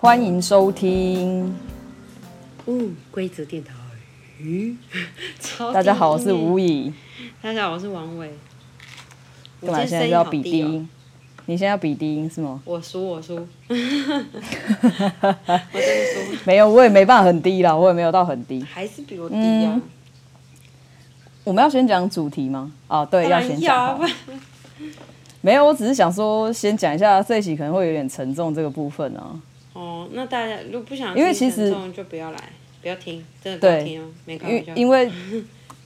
欢迎收听。嗯，规则电台。大家好，我是吴以。大家好，我是王伟。干嘛现在要比低音？你现在要比低音是吗？我输，我输。我真的输。没有，我也没办法很低啦，我也没有到很低。还是比我低呀、啊嗯。我们要先讲主题吗？啊，对，要先讲。没有，我只是想说，先讲一下这一期可能会有点沉重这个部分啊。哦，那大家如果不想因为其实，就不要来，不要听，真的不要听哦。没开玩笑。因为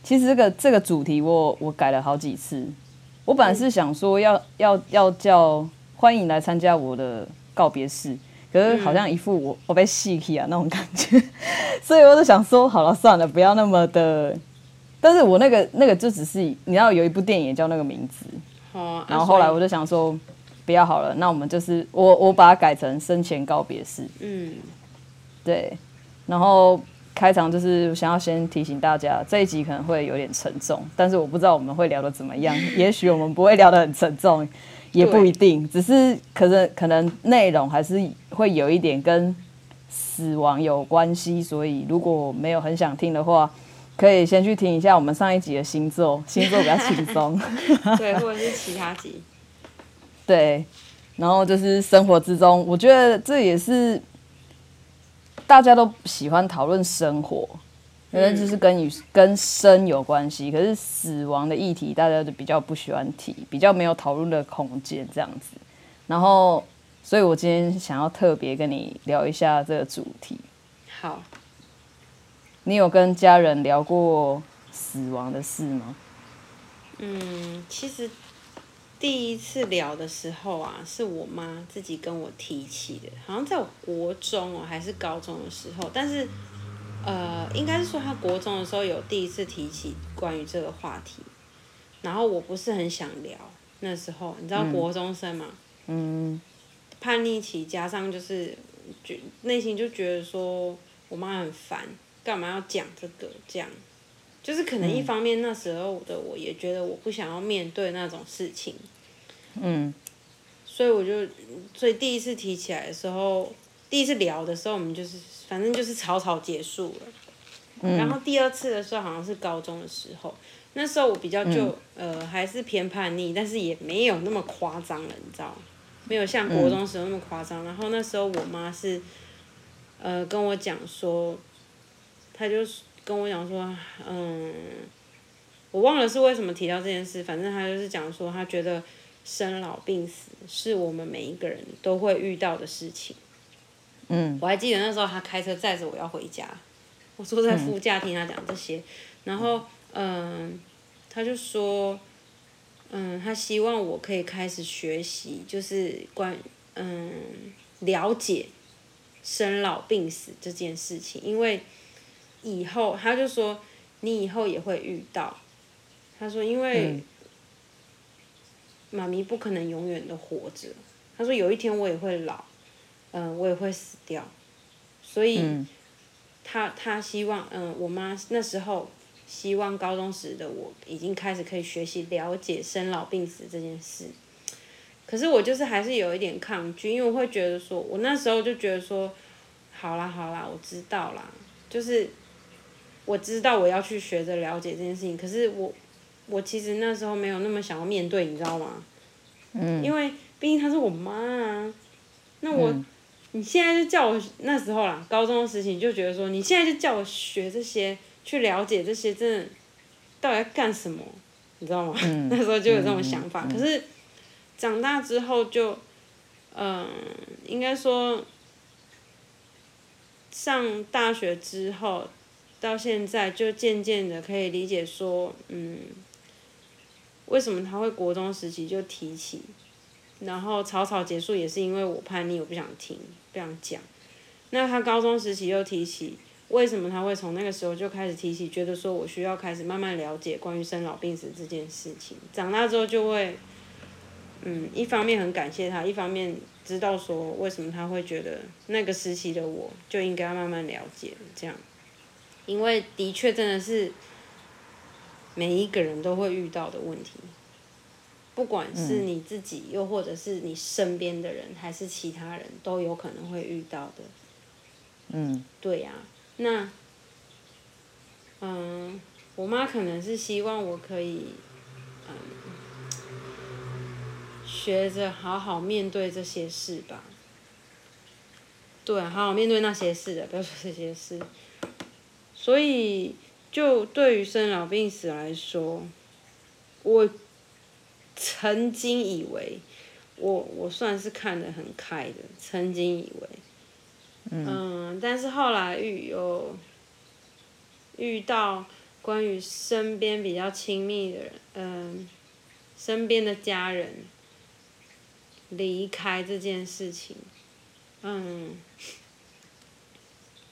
其实这个这个主题我我改了好几次。我本来是想说要、嗯、要要叫欢迎来参加我的告别式，可是好像一副我我被戏气啊那种感觉，所以我就想说好了算了，不要那么的。但是我那个那个就只是你知道有一部电影叫那个名字。哦，然后后来我就想说，不要好了，那我们就是我我把它改成生前告别式。嗯，对，然后开场就是想要先提醒大家，这一集可能会有点沉重，但是我不知道我们会聊得怎么样，也许我们不会聊得很沉重，也不一定，只是可能可能内容还是会有一点跟死亡有关系，所以如果没有很想听的话。可以先去听一下我们上一集的星座，星座比较轻松。对，或者是其他集。对，然后就是生活之中，我觉得这也是大家都喜欢讨论生活，因为就是跟与跟生有关系。可是死亡的议题，大家就比较不喜欢提，比较没有讨论的空间这样子。然后，所以我今天想要特别跟你聊一下这个主题。好。你有跟家人聊过死亡的事吗？嗯，其实第一次聊的时候啊，是我妈自己跟我提起的，好像在我国中哦还是高中的时候，但是呃，应该是说她国中的时候有第一次提起关于这个话题，然后我不是很想聊，那时候你知道国中生嘛，嗯，叛逆期加上就是觉内心就觉得说我妈很烦。干嘛要讲这个？这样，就是可能一方面那时候的我也觉得我不想要面对那种事情，嗯，所以我就，所以第一次提起来的时候，第一次聊的时候，我们就是反正就是草草结束了，嗯，然后第二次的时候好像是高中的时候，那时候我比较就，嗯，呃还是偏叛逆，但是也没有那么夸张了，你知道，没有像国中时候那么夸张。然后那时候我妈是，呃跟我讲说。她就跟我讲说，嗯，我忘了是为什么提到这件事，反正她就是讲说，她觉得生老病死是我们每一个人都会遇到的事情。嗯，我还记得那时候他开车载着我要回家，我坐在副驾听他讲这些，然后嗯，他就说，嗯，他希望我可以开始学习，就是关嗯了解生老病死这件事情，因为。以后他就说，你以后也会遇到。他说，因为妈咪不可能永远的活着。他说，有一天我也会老，嗯，我也会死掉。所以，他他希望，嗯，我妈那时候希望高中时的我已经开始可以学习了解生老病死这件事。可是我就是还是有一点抗拒，因为我会觉得说，我那时候就觉得说，好啦好啦，我知道啦，就是。我知道我要去学着了解这件事情，可是我，我其实那时候没有那么想要面对，你知道吗？嗯。因为毕竟她是我妈啊，那我，嗯、你现在就叫我那时候啦，高中的事情就觉得说，你现在就叫我学这些，去了解这些，真的，到底要干什么？你知道吗？嗯、那时候就有这种想法，嗯、可是长大之后就，嗯、呃，应该说，上大学之后。到现在就渐渐的可以理解说，嗯，为什么他会国中时期就提起，然后草草结束也是因为我叛逆，我不想听，不想讲。那他高中时期又提起，为什么他会从那个时候就开始提起，觉得说我需要开始慢慢了解关于生老病死这件事情。长大之后就会，嗯，一方面很感谢他，一方面知道说为什么他会觉得那个时期的我就应该慢慢了解这样。因为的确真的是每一个人都会遇到的问题，不管是你自己，又或者是你身边的人，还是其他人都有可能会遇到的。嗯，对呀、啊，那，嗯，我妈可能是希望我可以，嗯，学着好好面对这些事吧。对、啊，好好面对那些事的，不要说这些事。所以，就对于生老病死来说，我曾经以为我我算是看得很开的，曾经以为，嗯，嗯，但是后来遇有遇到关于身边比较亲密的人，嗯，身边的家人离开这件事情，嗯。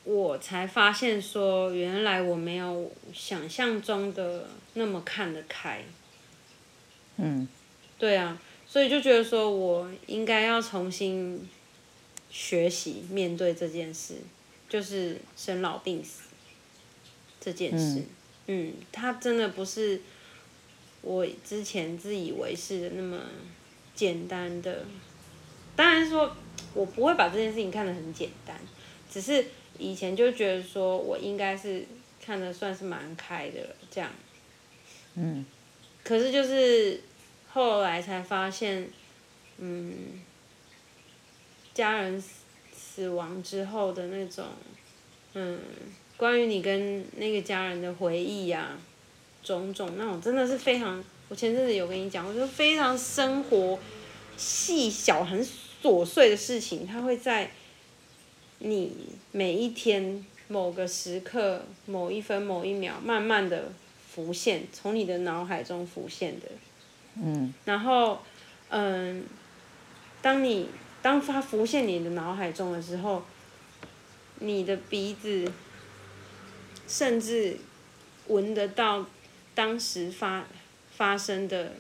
我才发现说，原来我没有想象中的那么看得开。嗯。对啊，所以就觉得说我应该要重新学习面对这件事，就是生老病死这件事。嗯。嗯，它真的不是我之前自以为是的那么简单的。当然说，我不会把这件事情看得很简单，只是。以前就觉得说我应该是看的算是蛮开的了，这样。嗯。可是就是后来才发现，嗯，家人死亡之后的那种，嗯，关于你跟那个家人的回忆呀、啊，种种那种真的是非常，我前阵子有跟你讲，我觉得非常生活细小、很琐碎的事情，它会在。你每一天某个时刻、某一分、某一秒，慢慢的浮现，从你的脑海中浮现的。嗯。然后，嗯，当你当它浮现你的脑海中的时候，你的鼻子甚至闻得到当时发发生的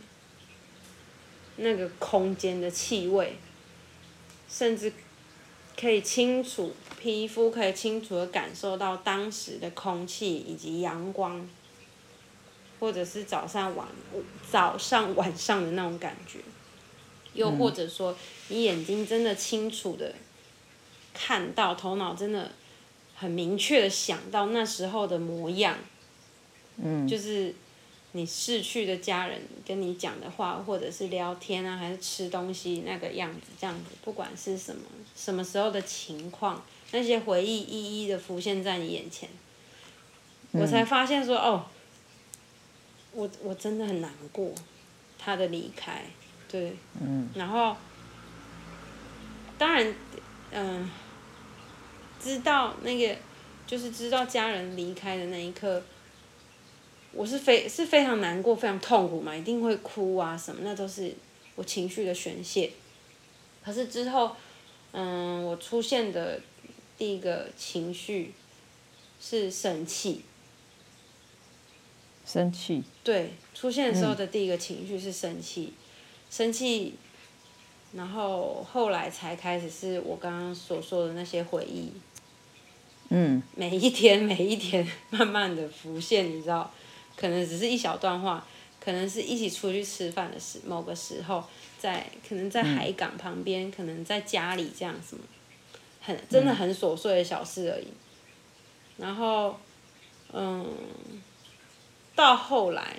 那个空间的气味，甚至。可以清楚，皮肤可以清楚的感受到当时的空气以及阳光，或者是早上晚早上晚上的那种感觉，又或者说你眼睛真的清楚的看到，头脑真的很明确的想到那时候的模样，嗯，就是。你逝去的家人跟你讲的话，或者是聊天啊，还是吃东西那个样子，这样子，不管是什么什么时候的情况，那些回忆一一的浮现在你眼前，我才发现说，哦，我我真的很难过，他的离开，对，然后，当然，嗯，知道那个，就是知道家人离开的那一刻。我是非是非常难过，非常痛苦嘛，一定会哭啊什么，那都是我情绪的宣泄。可是之后，嗯，我出现的第一个情绪是生气。生气。对，出现的时候的第一个情绪是生气，嗯、生气，然后后来才开始是我刚刚所说的那些回忆。嗯。每一天，每一天，慢慢的浮现，你知道。可能只是一小段话，可能是一起出去吃饭的时某个时候，在可能在海港旁边，嗯、可能在家里这样什么，很真的很琐碎的小事而已。然后，嗯，到后来，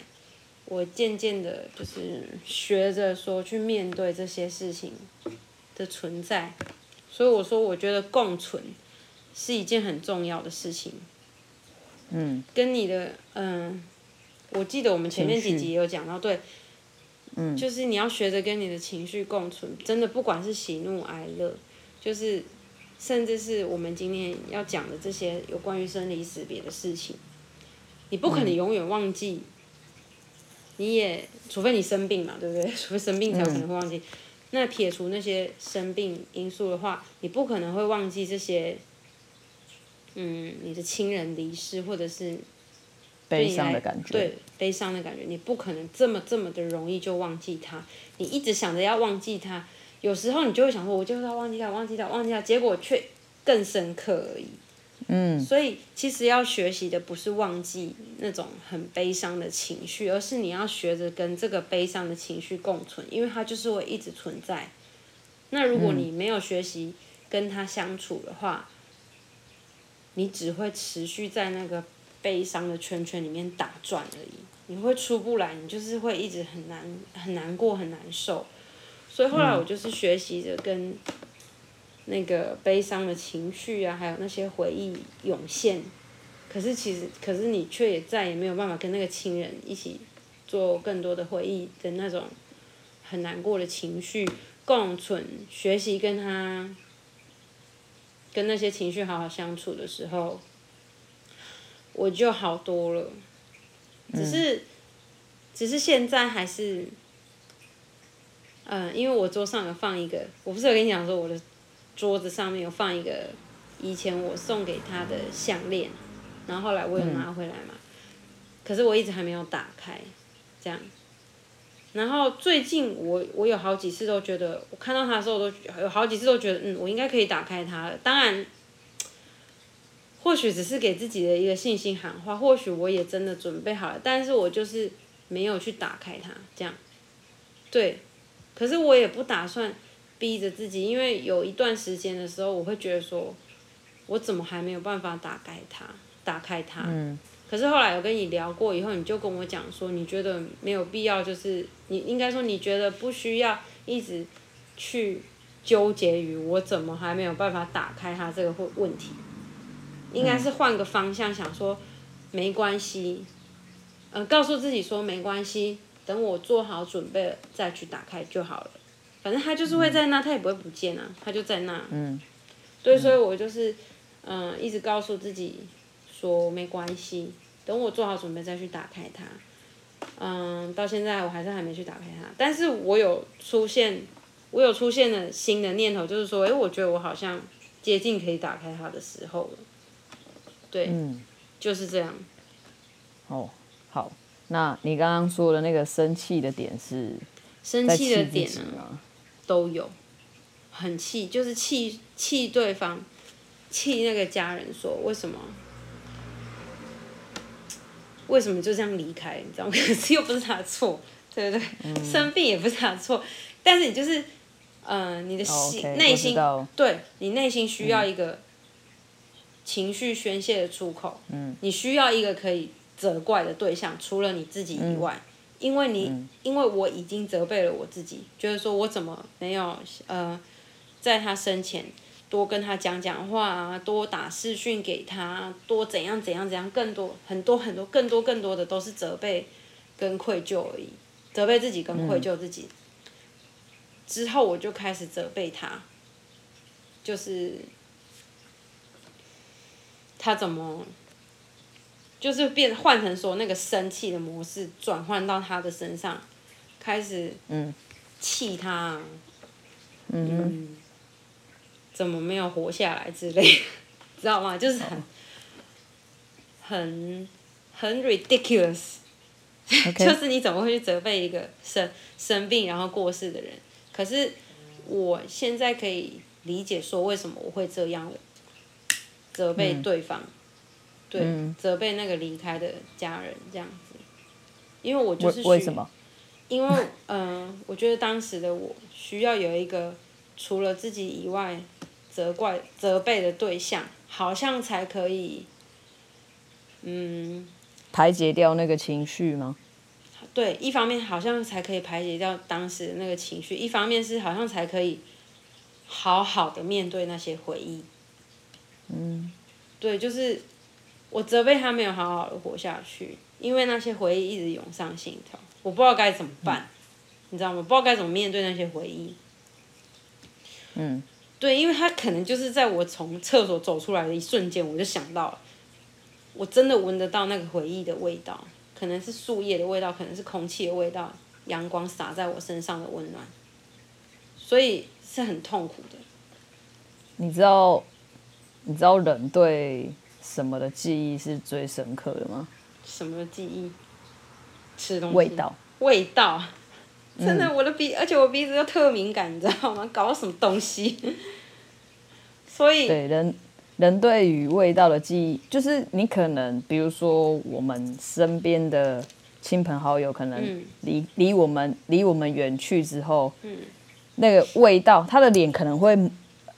我渐渐的就是学着说去面对这些事情的存在，所以我说我觉得共存是一件很重要的事情。嗯，跟你的嗯。我记得我们前面几集也有讲到，对，嗯，就是你要学着跟你的情绪共存，真的不管是喜怒哀乐，就是甚至是我们今天要讲的这些有关于生离死别的事情，你不可能永远忘记，你也除非你生病嘛，对不对？除非生病才有可能会忘记。那撇除那些生病因素的话，你不可能会忘记这些，嗯，你的亲人离世或者是。悲伤的感觉，对，悲伤的感觉，你不可能这么这么的容易就忘记他。你一直想着要忘记他，有时候你就会想说，我就是要忘记他，忘记他，忘记他，结果却更深刻而已。嗯，所以其实要学习的不是忘记那种很悲伤的情绪，而是你要学着跟这个悲伤的情绪共存，因为它就是会一直存在。那如果你没有学习跟他相处的话，你只会持续在那个悲伤的圈圈里面打转而已，你会出不来，你就是会一直很难很难过很难受。所以后来我就是学习着跟那个悲伤的情绪啊，还有那些回忆涌现，可是其实可是你却也再也没有办法跟那个亲人一起做更多的回忆的那种很难过的情绪。共存，学习跟他，跟那些情绪好好相处的时候，我就好多了。只是，嗯、只是现在还是，嗯、呃，因为我桌上有放一个，我不是有跟你讲说我的桌子上面有放一个以前我送给他的项链，然后后来我有拿回来嘛，嗯、可是我一直还没有打开，这样。然后最近我我有好几次都觉得，我看到他的时候，我都有好几次都觉得，嗯，我应该可以打开它了。当然，或许只是给自己的一个信心喊话，或许我也真的准备好了，但是我就是没有去打开它，这样。对，可是我也不打算逼着自己，因为有一段时间的时候，我会觉得说，我怎么还没有办法打开它，打开它。嗯。可是后来我跟你聊过以后，你就跟我讲说，你觉得没有必要，就是你应该说你觉得不需要一直去纠结于我怎么还没有办法打开它这个问题，应该是换个方向想说，没关系，呃，告诉自己说没关系，等我做好准备了再去打开就好了，反正它就是会在那，它也不会不见啊，它就在那。嗯。对，所以我就是嗯、呃，一直告诉自己。说没关系，等我做好准备再去打开它。嗯，到现在我还是还没去打开它，但是我有出现，我有出现了新的念头，就是说，哎，我觉得我好像接近可以打开它的时候了。对，嗯，就是这样。哦，好，那你刚刚说的那个生气的点是？生气的点呢？都有，很气，就是气气对方，气那个家人，说为什么？为什么就这样离开？你知道吗？可是又不是他的错，对不对？嗯、生病也不是他的错，但是你就是，嗯、呃，你的心内、哦 okay, 心，对你内心需要一个情绪宣泄的出口。嗯，你需要一个可以责怪的对象，除了你自己以外，嗯、因为你，嗯、因为我已经责备了我自己，就是说我怎么没有，呃，在他生前。多跟他讲讲话啊，多打视讯给他，多怎样怎样怎样，更多很多很多更多更多的都是责备跟愧疚而已，责备自己跟愧疚自己。嗯、之后我就开始责备他，就是他怎么，就是变换成说那个生气的模式转换到他的身上，开始嗯气他，嗯。嗯怎么没有活下来之类，知道吗？就是很、很、很 ridiculous，Okay. 就是你怎么会去责备一个生生病然后过世的人？可是我现在可以理解说为什么我会这样责备对方，嗯、对，嗯、责备那个离开的家人这样子，因为我就是为什么？因为嗯、呃，我觉得当时的我需要有一个除了自己以外。责怪、责备的对象，好像才可以，嗯，排解掉那个情绪吗？对，一方面好像才可以排解掉当时的那个情绪，一方面是好像才可以好好的面对那些回忆。嗯，对，就是我责备他没有好好的活下去，因为那些回忆一直涌上心头，我不知道该怎么办，嗯、你知道吗？不知道该怎么面对那些回忆。嗯。对，因为他可能就是在我从厕所走出来的一瞬间，我就想到了，我真的闻得到那个回忆的味道，可能是树叶的味道，可能是空气的味道，阳光洒在我身上的温暖，所以是很痛苦的。你知道，你知道人对什么的记忆是最深刻的吗？什么的记忆？吃东西。味道。味道。真的，我的鼻，而且我鼻子又特敏感，你知道吗？搞什么东西？所以。对人，人对于味道的记忆，就是你可能比如说我们身边的亲朋好友，可能离离、嗯、我们离我们远去之后，嗯、那个味道，他的脸可能会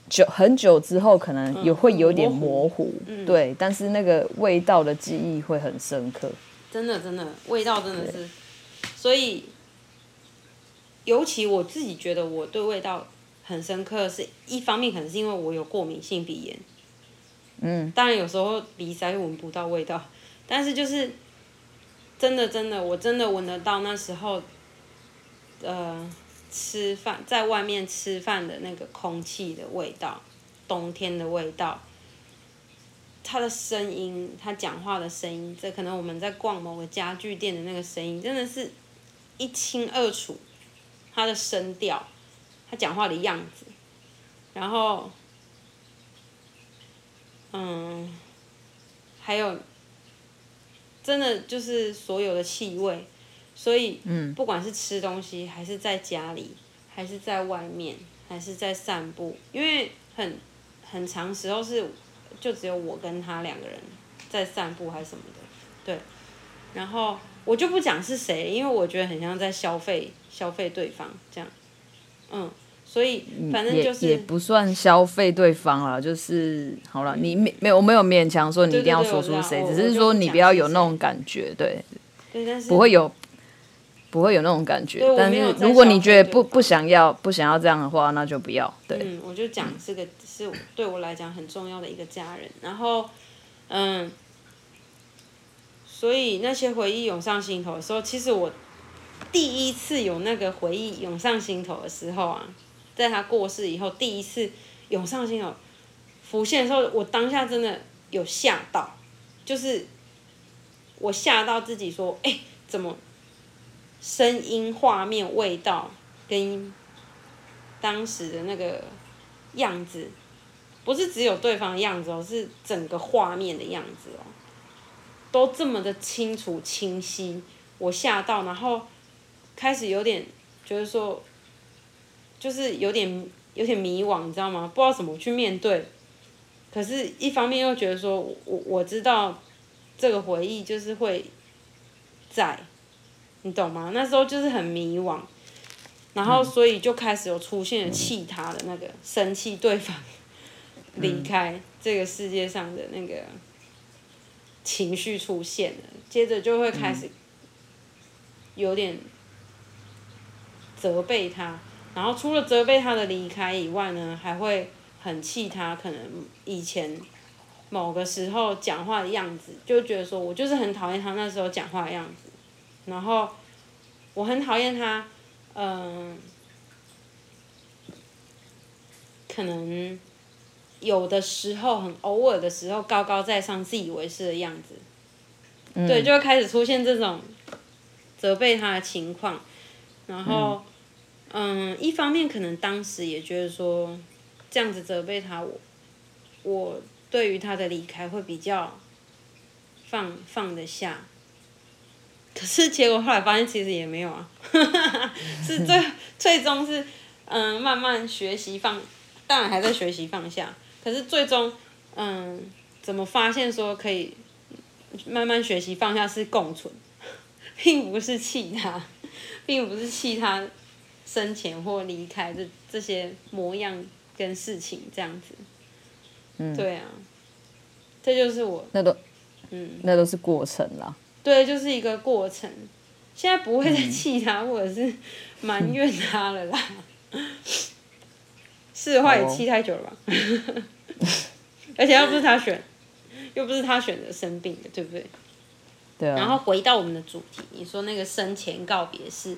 久很久之后，可能也会有点模糊，嗯嗯、对，但是那个味道的记忆会很深刻。真的，真的，味道真的是，所以尤其我自己觉得我对味道很深刻，是一方面可能是因为我有过敏性鼻炎。嗯，当然有时候鼻塞闻不到味道，但是就是真的真的，我真的闻得到那时候，呃，吃饭在外面吃饭的那个空气的味道，冬天的味道，他的声音，他讲话的声音，这可能我们在逛某个家具店的那个声音，真的是一清二楚，他的声调，他讲话的样子，然后。嗯，还有，真的就是所有的气味，所以，嗯。不管是吃东西，还是在家里，还是在外面，还是在散步，因为很很长时候是就只有我跟他两个人在散步还是什么的，对，然后我就不讲是谁，因为我觉得很像在消费消费对方这样，嗯。所以反正就是也，也不算消费对方了，就是好了，你没没有我没有勉强说你一定要说出谁，只是说你不要有那种感觉，对，对，但是不会有不会有那种感觉，但是如果你觉得不不想要不想要这样的话，那就不要。对，嗯，我就讲这个是对我来讲很重要的一个家人，然后嗯，所以那些回忆涌上心头的时候，其实我第一次有那个回忆涌上心头的时候啊。在他过世以后，第一次涌上心头浮现的时候，我当下真的有吓到，就是我吓到自己说：“哎、欸，怎么声音、画面、味道跟当时的那个样子，不是只有对方的样子哦，是整个画面的样子哦，都这么的清楚清晰。”我吓到，然后开始有点就是说。就是有点有点迷惘，你知道吗？不知道怎么去面对。可是，一方面又觉得说，我我知道这个回忆就是会在，你懂吗？那时候就是很迷惘，然后所以就开始有出现了气他的那个生气对方 离开这个世界上的那个情绪出现了，接着就会开始有点责备他。然后除了责备他的离开以外呢，还会很气他，可能以前某个时候讲话的样子，就觉得说我就是很讨厌他那时候讲话的样子，然后我很讨厌他，嗯，可能有的时候很偶尔的时候高高在上、自以为是的样子，嗯、对，就会开始出现这种责备他的情况，然后。嗯嗯，一方面可能当时也觉得说，这样子责备他，我我对于他的离开会比较放放得下。可是结果后来发现其实也没有啊，是最最终是嗯慢慢学习放，当然还在学习放下。可是最终嗯怎么发现说可以慢慢学习放下是共存，并不是气他，并不是气他。生前或离开这这些模样跟事情这样子，嗯，对啊，这就是我那都，嗯，那都是过程啦。对，就是一个过程。现在不会再气他，嗯、或者是 埋怨他了啦。是的话也气太久了吧？哦、而且又不是他选，又不是他选择生病的，对不对？对啊。然后回到我们的主题，你说那个生前告别式。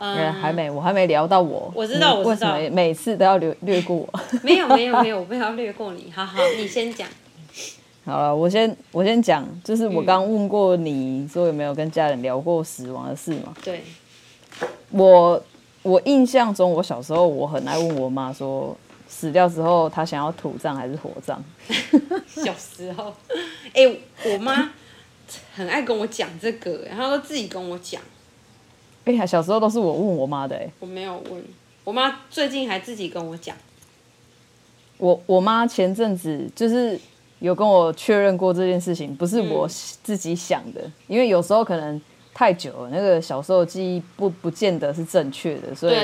嗯，还没，我还没聊到我。我知道，我知道。为什么每次都要略略过我？没有，没有，没有，我不要略过你。好好，你先讲。好了，我先我先讲，就是我刚问过你说有没有跟家人聊过死亡的事嘛？对。我我印象中，我小时候我很爱问我妈说，死掉之后她想要土葬还是火葬？小时候，哎、欸，我妈很爱跟我讲这个，然后都自己跟我讲。哎呀，小时候都是我问我妈的哎，我没有问，我妈最近还自己跟我讲，我我妈前阵子就是有跟我确认过这件事情，不是我自己想的，嗯、因为有时候可能太久了，那个小时候记忆不不见得是正确的，所以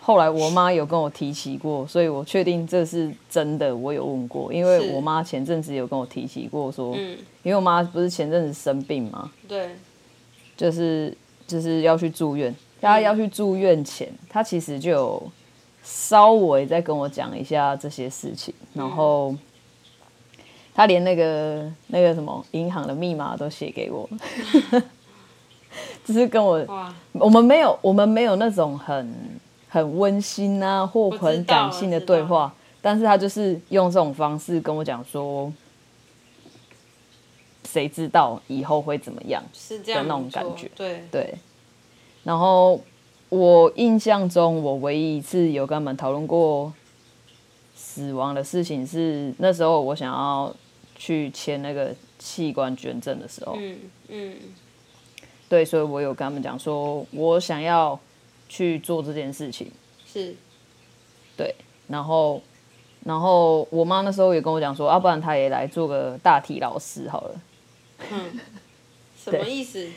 后来我妈有跟我提起过，所以我确定这是真的，我有问过，因为我妈前阵子有跟我提起过说，嗯、因为我妈不是前阵子生病嘛，对，就是就是要去住院，她要去住院前，她其实就有。稍微再跟我讲一下这些事情，然后他连那个那个什么银行的密码都写给我，就是跟我我们没有我们没有那种很很温馨啊或很感性的对话，但是他就是用这种方式跟我讲说，谁知道以后会怎么样是这样的那种感觉，对。对，然后。我印象中，我唯一一次有跟他们讨论过死亡的事情是那时候我想要去签那个器官捐赠的时候。嗯嗯。对，所以我有跟他们讲说，我想要去做这件事情。是。对，然后，然后我妈那时候也跟我讲说，要、啊、不然她也来做个大体老师好了。嗯。什么意思？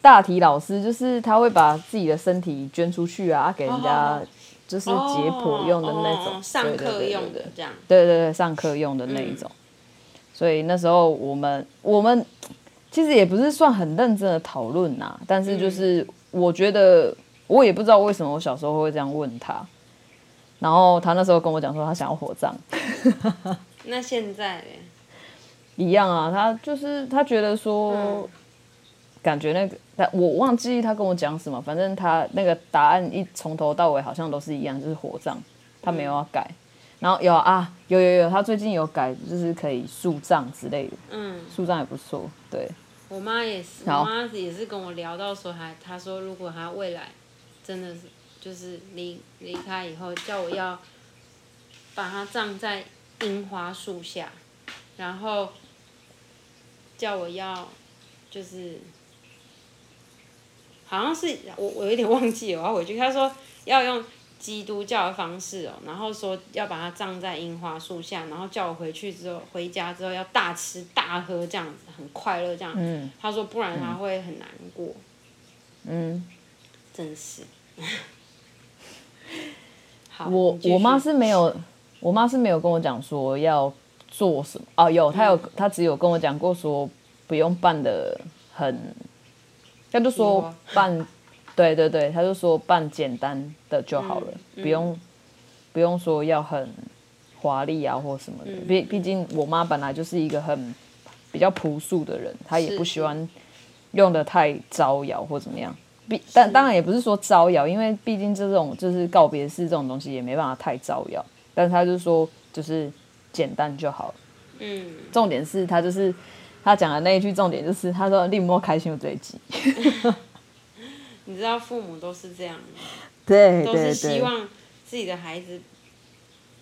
大体老师就是他会把自己的身体捐出去啊，给人家就是解剖用的那种，哦哦、上课用的这样。对对对，上课用的那一种。嗯、所以那时候我们我们其实也不是算很认真的讨论呐，但是就是我觉得我也不知道为什么我小时候会这样问他，然后他那时候跟我讲说他想要火葬。那现在一样啊，他就是他觉得说。嗯感觉那个，但我忘记他跟我讲什么，反正他那个答案一从头到尾好像都是一样，就是火葬，他没有要改。嗯、然后有啊，有有有，他最近有改，就是可以树葬之类的。嗯，树葬也不错。对，我妈也是，我妈也是跟我聊到说，还她说如果她未来真的是就是离离开以后，叫我要把她葬在樱花树下，然后叫我要就是。好像是我，我有点忘记了，我要回去。她说要用基督教的方式哦，然后说要把它葬在樱花树下，然后叫我回去之后，回家之后要大吃大喝这样子，很快乐这样。嗯。他说不然他会很难过。嗯。真是。好。我我妈是没有，我妈是没有跟我讲说要做什么哦，有，她有，她只有跟我讲过说不用办的很。她就说办，对对对，他就说办简单的就好了，不用不用说要很华丽啊或什么的。毕毕、嗯、竟我妈本来就是一个很比较朴素的人，她也不喜欢用的太招摇或怎么样。毕但当然也不是说招摇，因为毕竟这种就是告别式这种东西也没办法太招摇。但是他就说就是简单就好了。嗯，重点是他就是。他讲的那一句重点就是，他说“令莫开心有最急”，你知道父母都是这样，对，都是希望自己的孩子。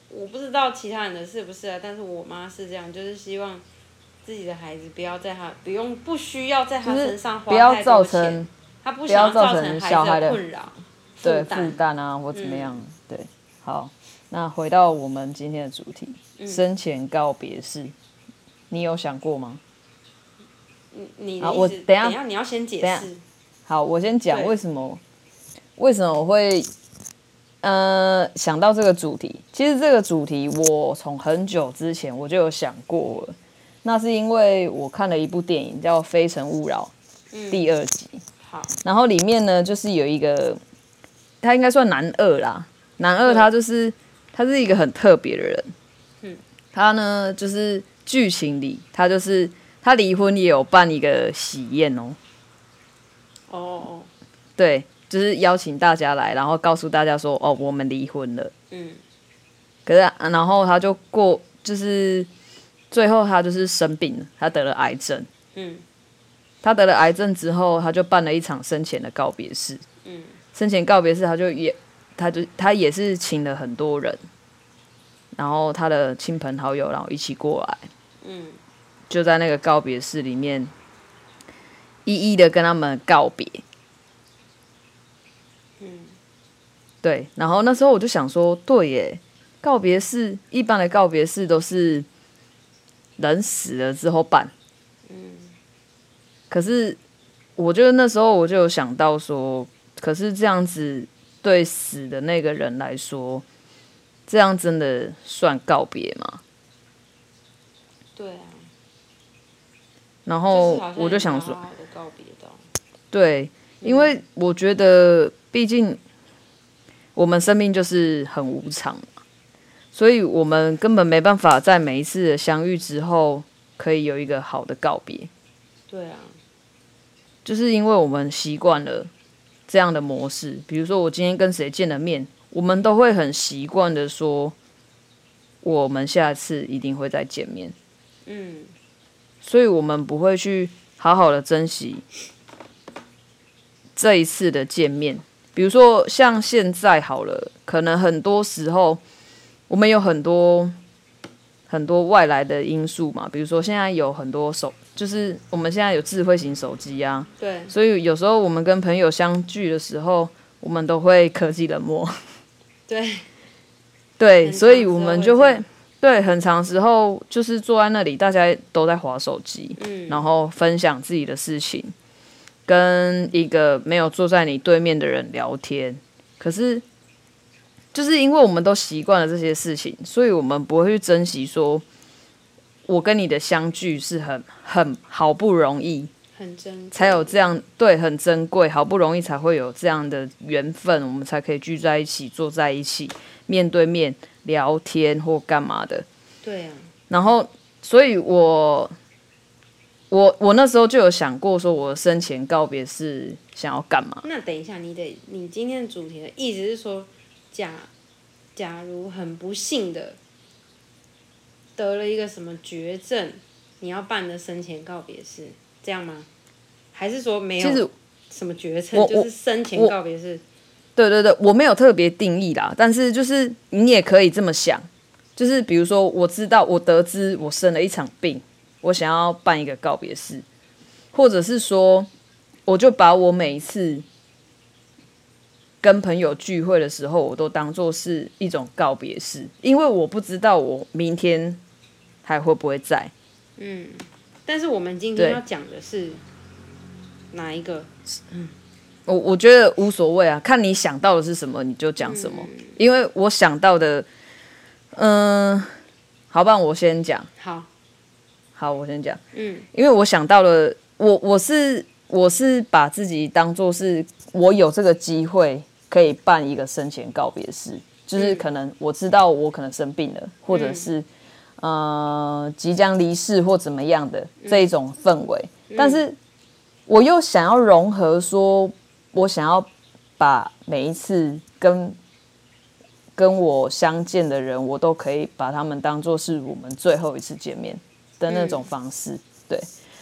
我不知道其他人的是不是啊，但是我妈是这样，就是希望自己的孩子不要在他不用不需要在他身上花太多钱，他不想要造成小孩的困扰、对负担啊或怎么样。对，好，那回到我们今天的主题，生前告别式，你有想过吗？你好，我等下，等下你要先解释。好，我先讲为什么为什么我会呃想到这个主题。其实这个主题我从很久之前我就有想过了。那是因为我看了一部电影叫《非诚勿扰》第二集。嗯、好，然后里面呢就是有一个，他应该算男二啦。男二他就是、嗯、他是一个很特别的人。嗯，他呢就是剧情里他就是。他离婚也有办一个喜宴哦。哦哦，对，就是邀请大家来，然后告诉大家说：“哦，我们离婚了。”嗯。可是，然后他就过，就是最后他就是生病了，他得了癌症。嗯。他得了癌症之后，他就办了一场生前的告别式。嗯。生前告别式，他就也，他就他也是请了很多人，然后他的亲朋好友，然后一起过来。嗯。就在那个告别式里面，一一的跟他们告别。嗯，对。然后那时候我就想说，对耶，告别式一般的告别式都是人死了之后办。嗯。可是，我觉得那时候我就有想到说，可是这样子对死的那个人来说，这样真的算告别吗？对啊。然后我就想说，对，因为我觉得，毕竟我们生命就是很无常嘛，所以我们根本没办法在每一次的相遇之后，可以有一个好的告别。对啊，就是因为我们习惯了这样的模式，比如说我今天跟谁见了面，我们都会很习惯的说，我们下次一定会再见面。嗯。所以我们不会去好好的珍惜这一次的见面。比如说像现在好了，可能很多时候我们有很多很多外来的因素嘛。比如说现在有很多手，就是我们现在有智慧型手机啊。对。所以有时候我们跟朋友相聚的时候，我们都会科技冷漠。对。对，所以我们就会。对，很长时候就是坐在那里，大家都在划手机，嗯，然后分享自己的事情，跟一个没有坐在你对面的人聊天。可是，就是因为我们都习惯了这些事情，所以我们不会去珍惜说，我跟你的相聚是很很好不容易，很珍，才有这样，对，很珍贵，好不容易才会有这样的缘分，我们才可以聚在一起，坐在一起，面对面。聊天或干嘛的，对啊。然后，所以我，我我那时候就有想过，说我生前告别是想要干嘛？那等一下，你得，你今天的主题的意思是说，假假如很不幸的得了一个什么绝症，你要办的生前告别是，这样吗？还是说没有什么绝症，就是生前告别式？对对对，我没有特别定义啦，但是就是你也可以这么想，就是比如说，我知道我得知我生了一场病，我想要办一个告别式，或者是说，我就把我每一次跟朋友聚会的时候，我都当做是一种告别式，因为我不知道我明天还会不会在。嗯，但是我们今天要讲的是哪一个？嗯。我我觉得无所谓啊，看你想到的是什么你就讲什么，嗯、因为我想到的，嗯、呃，好吧，我先讲。好，好，我先讲。嗯，因为我想到了，我我是我是把自己当做是我有这个机会可以办一个生前告别式，就是可能我知道我可能生病了，嗯、或者是呃即将离世或怎么样的这一种氛围，嗯、但是我又想要融合说。我想要把每一次跟跟我相见的人，我都可以把他们当做是我们最后一次见面的那种方式。嗯、对，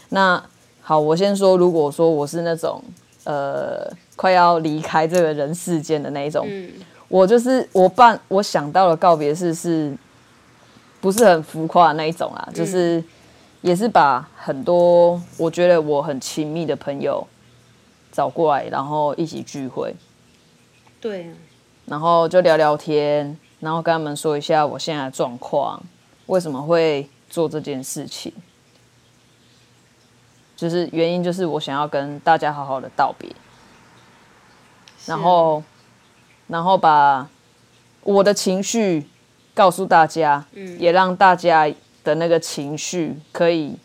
那好，我先说，如果说我是那种呃快要离开这个人世间的那一种，嗯、我就是我办我想到的告别式是不是很浮夸的那一种啊？嗯、就是也是把很多我觉得我很亲密的朋友。找过来，然后一起聚会。对啊，然后就聊聊天，然后跟他们说一下我现在的状况，为什么会做这件事情，就是原因就是我想要跟大家好好的道别，然后，然后把我的情绪告诉大家，嗯，也让大家的那个情绪可以。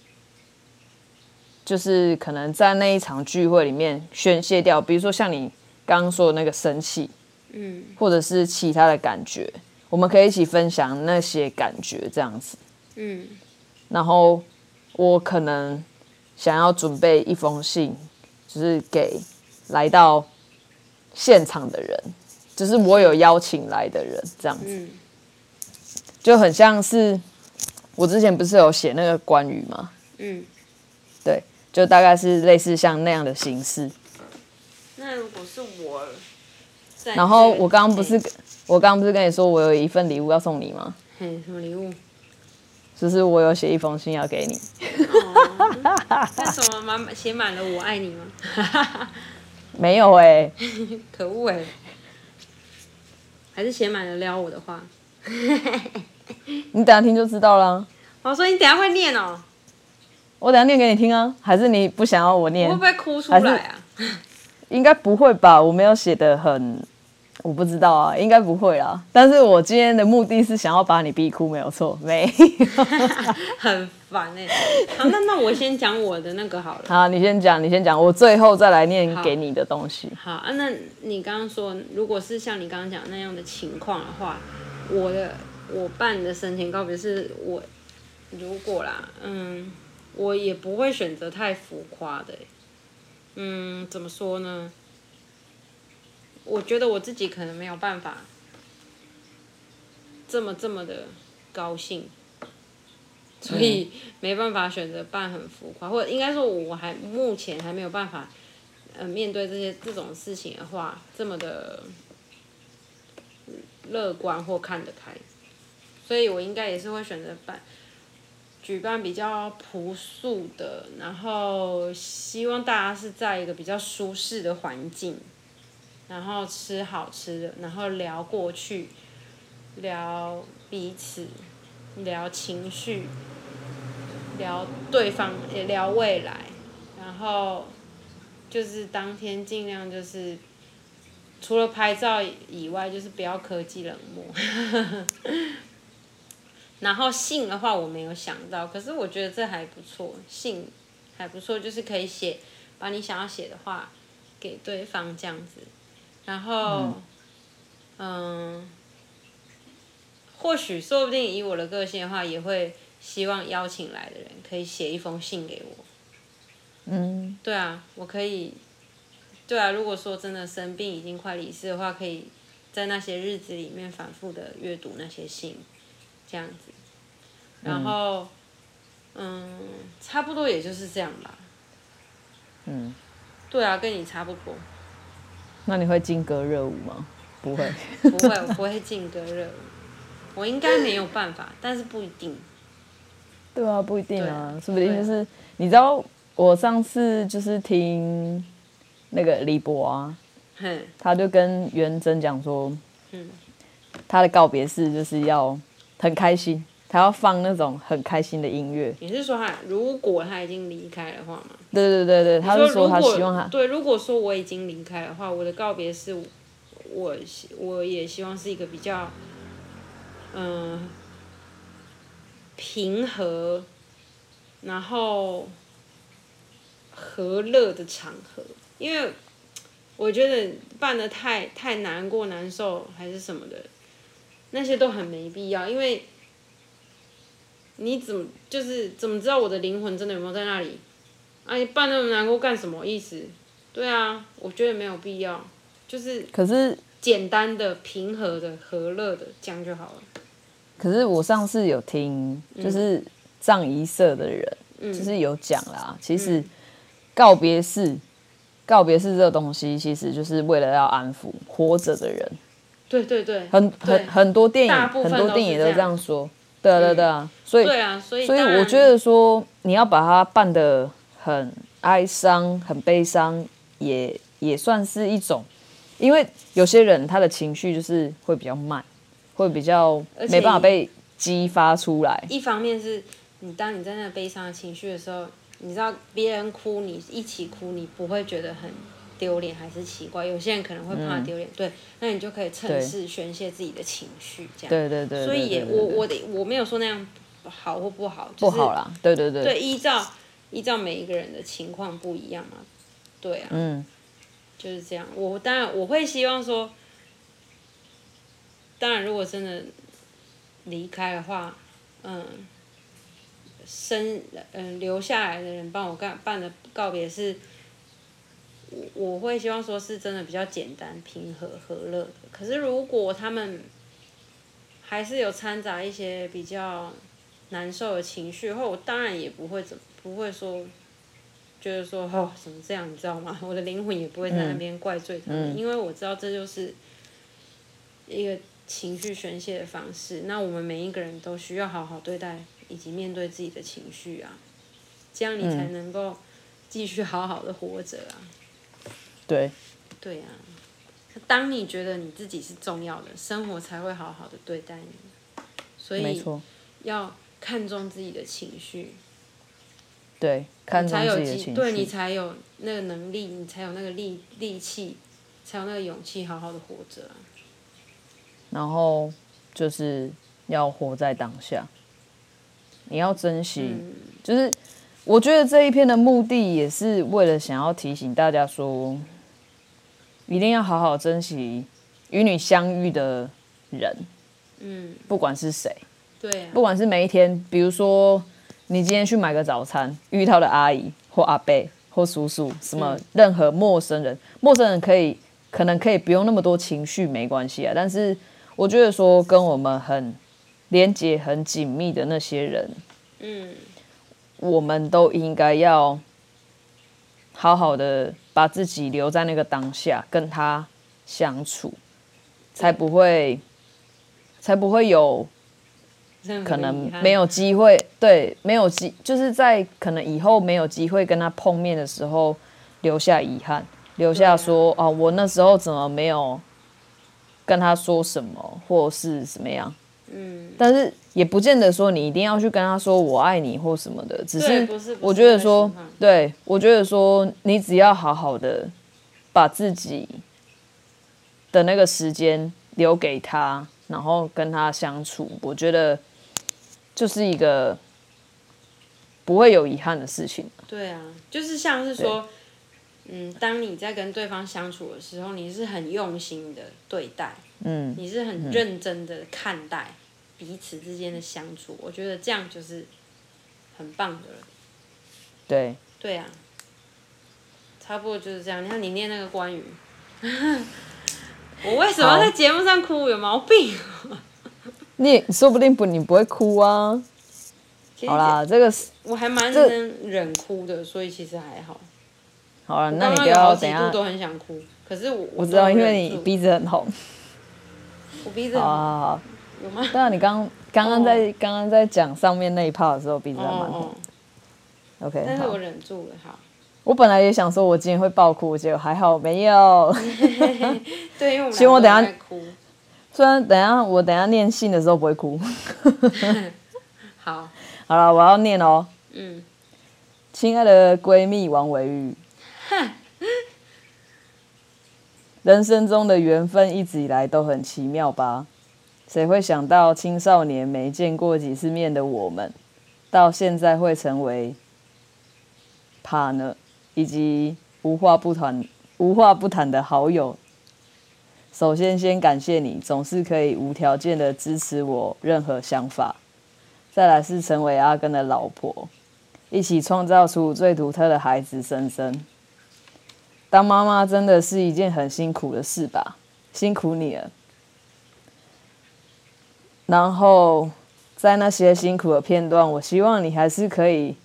就是可能在那一场聚会里面宣泄掉，比如说像你刚刚说的那个生气，嗯，或者是其他的感觉，我们可以一起分享那些感觉，这样子，嗯。然后我可能想要准备一封信，就是给来到现场的人，就是我有邀请来的人，这样子，嗯，就很像是我之前不是有写那个关于吗？嗯，对。就大概是类似像那样的形式。那如果是我，然后我刚刚不是，我刚刚不是跟你说我有一份礼物要送你吗？嘿，什么礼物？就是我有写一封信要给你。哦，那什么满写满了我爱你吗？没有哎、欸。可恶哎、欸。还是写满了撩我的话。你等下听就知道了。我说你等下会念哦。我等下念给你听啊，还是你不想要我念？会不会哭出来啊？应该不会吧，我没有写的很。我不知道啊，应该不会啦。但是我今天的目的是想要把你逼哭，没有错，没 很烦哎、欸。好，那那我先讲我的那个好了。好，你先讲，你先讲，我最后再来念给你的东西。好，好啊，那你刚刚说，如果是像你刚刚讲那样的情况的话，我的我办的生前告别是我如果啦，嗯，我也不会选择太浮夸的、嗯，怎么说呢？我觉得我自己可能没有办法这么这么的高兴，所以没办法选择办很浮夸，或者应该说我还目前还没有办法，呃，面对这些这种事情的话，这么的乐观或看得开，所以我应该也是会选择办举办比较朴素的，然后希望大家是在一个比较舒适的环境。然后吃好吃的，然后聊过去，聊彼此，聊情绪，聊对方，也聊未来，然后就是当天尽量就是除了拍照以外，就是不要科技冷漠。然后信的话我没有想到，可是我觉得这还不错，信还不错，就是可以写把你想要写的话给对方这样子。然后，嗯，嗯，或许说不定以我的个性的话，也会希望邀请来的人可以写一封信给我。嗯，对啊，我可以，对啊，如果说真的生病已经快离世的话，可以在那些日子里面反复的阅读那些信，这样子。然后，嗯，嗯，差不多也就是这样吧。嗯，对啊，跟你差不多。那你会劲歌热舞吗？不会，不会，我不会劲歌热舞。我应该没有办法，但是不一定。对啊，不一定啊，说不定就是你知道，我上次就是听那个李博啊，他就跟元珍讲说，他的告别式就是要很开心。他要放那种很开心的音乐。你是说他如果他已经离开的话吗？对对对对，他是说他希望他。对，如果说我已经离开的话，我的告别是，我我也希望是一个比较，嗯、呃，平和，然后和乐的场合，因为我觉得办的太太难过、难受还是什么的，那些都很没必要，因为。你怎么就是怎么知道我的灵魂真的有没有在那里？啊，你办那么难过干什么意思？对啊，我觉得没有必要，就是可是简单的、平和的、和乐的这样就好了。可是我上次有听，就是葬仪社的人，嗯、就是有讲啦，其实告别式、告别式这个东西，其实就是为了要安抚活着的人。对对对，很很很多电影，很多电影都这样说。对啊对对啊，所以对啊，所以所以我觉得说你要把它办的很哀伤、很悲伤，也也算是一种，因为有些人他的情绪就是会比较慢，会比较没办法被激发出来。一方面是你当你在那悲伤的情绪的时候，你知道别人哭，你一起哭，你不会觉得很。丢脸还是奇怪，有些人可能会怕丢脸，嗯、对，那你就可以趁势宣泄自己的情绪，这样。对对对。所以也我我的我没有说那样好或不好，就是、不好啦。对对对。对，依照依照每一个人的情况不一样嘛，对啊。嗯。就是这样，我当然我会希望说，当然如果真的离开的话，嗯，生嗯留下来的人帮我干办的告别是。我我会希望说是真的比较简单、平和、和乐的。可是如果他们还是有掺杂一些比较难受的情绪，后我当然也不会怎不会说，就是说哦怎么这样，你知道吗？我的灵魂也不会在那边怪罪他们，嗯、因为我知道这就是一个情绪宣泄的方式。那我们每一个人都需要好好对待以及面对自己的情绪啊，这样你才能够继续好好的活着啊。对，对呀、啊，当你觉得你自己是重要的，生活才会好好的对待你。所以要看重自己的情绪。对，看重自己的情绪，对你才有那个能力，你才有那个力力气，才有那个勇气，好好的活着啊。然后就是要活在当下，你要珍惜。嗯、就是我觉得这一篇的目的也是为了想要提醒大家说，一定要好好珍惜与你相遇的人。嗯，不管是谁，对、啊，不管是每一天，比如说。你今天去买个早餐，遇到的阿姨或阿伯或叔叔，什么任何陌生人，陌生人可以可能可以不用那么多情绪，没关系啊。但是我觉得说跟我们很连接很紧密的那些人，嗯，我们都应该要好好的把自己留在那个当下，跟他相处，才不会才不会有。可能没有机会，对，没有机，就是在可能以后没有机会跟他碰面的时候，留下遗憾，留下说哦，我那时候怎么没有跟他说什么，或是怎么样？嗯，但是也不见得说你一定要去跟他说我爱你或什么的，只是我觉得说，对，我觉得说你只要好好的把自己的那个时间留给他，然后跟他相处，我觉得。就是一个不会有遗憾的事情。对啊，就是像是说，嗯，当你在跟对方相处的时候，你是很用心的对待，嗯，你是很认真的看待彼此之间的相处，嗯，我觉得这样就是很棒的了。对。对啊，差不多就是这样。你看你念那个关于，我为什么在节目上哭？有毛病？你说不定不，你不会哭啊。好啦，这个是我还蛮能忍哭的，所以其实还好。好了，那你不要等下都很想哭，可是我我知道，因为你鼻子很红。我鼻子好好好，有吗？对啊，你刚刚刚在刚刚在讲上面那一 part 的时候，鼻子还蛮红。OK，但是我忍住了，好。我本来也想说，我今天会爆哭，结果还好没有。对，因为我们希望我等下哭。虽然等下我等下念信的时候不会哭，好，好了，我要念哦。嗯，亲爱的闺蜜王维玉，人生中的缘分一直以来都很奇妙吧？谁会想到青少年没见过几次面的我们，到现在会成为 partner，以及无话不谈、无话不谈的好友。首先，先感谢你总是可以无条件的支持我任何想法。再来是成为阿根的老婆，一起创造出最独特的孩子生生。当妈妈真的是一件很辛苦的事吧？辛苦你了。然后在那些辛苦的片段，我希望你还是可以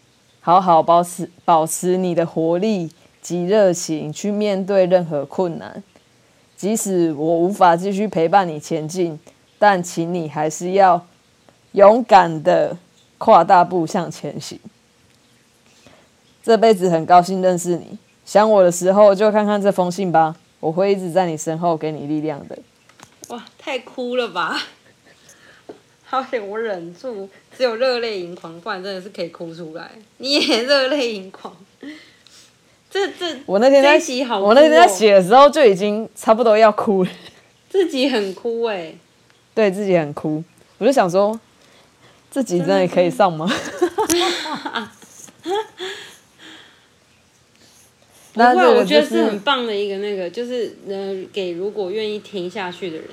好好保持保持你的活力及热情，去面对任何困难。即使我无法继续陪伴你前进，但请你还是要勇敢的跨大步向前行。这辈子很高兴认识你，想我的时候就看看这封信吧，我会一直在你身后给你力量的。哇，太哭了吧！好险我忍住，只有热泪盈眶，不然真的是可以哭出来。你也 热泪盈眶。这这，我那天在写，我那天在写的时候就已经差不多要哭了。自己很哭哎、欸，对自己很哭，我就想说，自己真的可以上吗？那我觉得是很棒的一个那个，就是呃，给如果愿意听下去的人，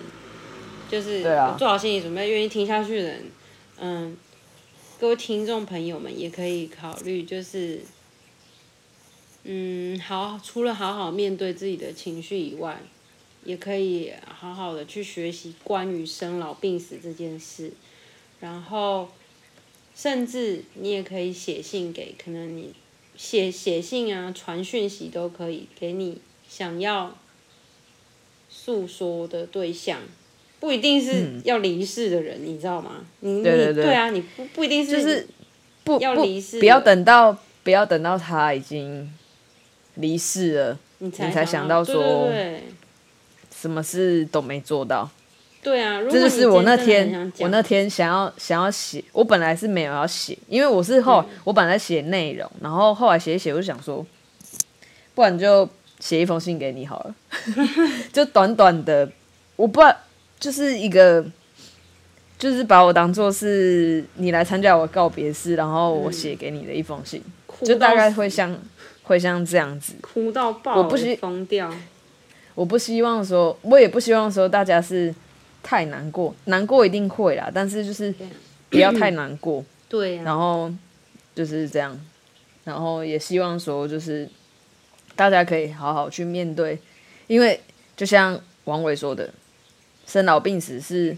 就是做好心理准备，愿意听下去的人，嗯，各位听众朋友们也可以考虑，就是。嗯，好，除了好好面对自己的情绪以外，也可以好好的去学习关于生老病死这件事，然后，甚至你也可以写信给，可能你写写信啊，传讯息都可以给你想要诉说的对象，不一定是要离世的人，嗯、你知道吗？你对对对，对啊，你不不一定是就是不要离世，不要等到不要等到他已经。离世了，你才想到。说，什么事都没做到。对啊，这就是我那天我那天想要想要写，我本来是没有要写，因为我是后、嗯、我本来写内容，然后后来写一写，我就想说，不然就写一封信给你好了，就短短的，我不知道就是一个，就是把我当做是你来参加我告别式，然后我写给你的一封信，嗯、就大概会像会像这样子，哭到爆，我不希疯掉，我不希望说，我也不希望说大家是。太难过，难过一定会啦，但是就是不要太难过。对、啊，然后就是这样，然后也希望说就是大家可以好好去面对，因为就像王伟说的，生老病死是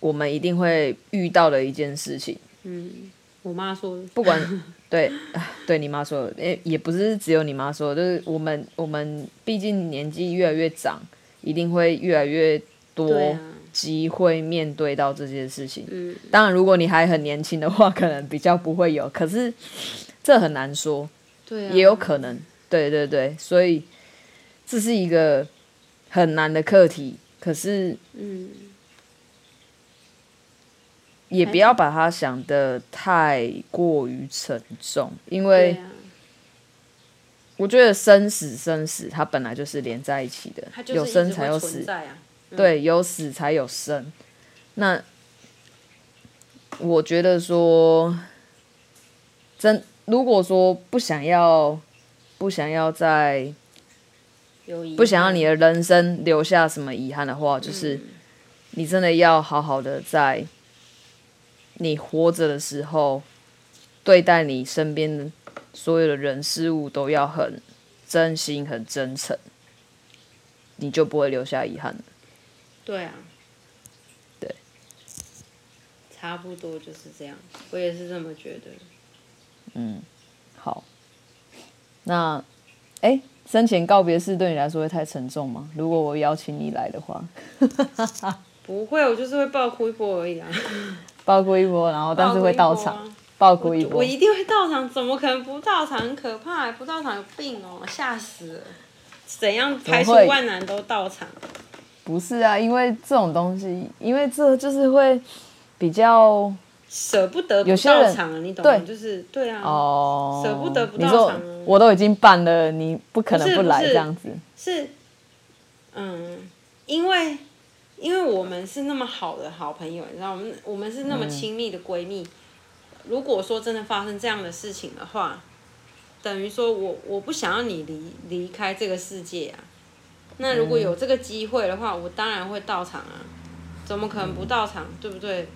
我们一定会遇到的一件事情。嗯，我妈说的，不管 对，对你妈说也不是只有你妈说的，就是我们我们毕竟年纪越来越长，一定会越来越。多机会面对到这件事情。嗯，当然，如果你还很年轻的话，可能比较不会有。可是这很难说，对啊，也有可能。对对对，所以这是一个很难的课题。可是，嗯，也不要把它想得太过于沉重，因为我觉得生死生死，它本来就是连在一起的，有生才有死。对，有死才有生。那我觉得说，真如果说不想要，不想要再，不想要你的人生留下什么遗憾的话，就是你真的要好好的在你活着的时候，对待你身边的所有的人事物都要很真心、很真诚，你就不会留下遗憾。对。啊，对，差不多就是这样，我也是这么觉得。嗯，好，那，哎，生前告别式对你来说会太沉重吗？如果我邀请你来的话，不会，我就是会爆哭一波而已啊，爆哭一波，然后但是会到场，爆哭一波，我，我一定会到场，怎么可能不到场？很可怕，不到场有病哦，吓死了！怎样排除万难都到场？不是啊，因为这种东西，因为这就是会比较舍不得不到场啊，你懂吗？就是对啊，哦，舍不得不到场啊。我都已经办了，你不可能不来这样子。是，嗯，因为因为我们是那么好的好朋友，你知道，我们我们是那么亲密的闺蜜。如果说真的发生这样的事情的话，等于说我我不想要你离离开这个世界啊。那如果有这个机会的话，我当然会到场啊，怎么可能不到场，对不对？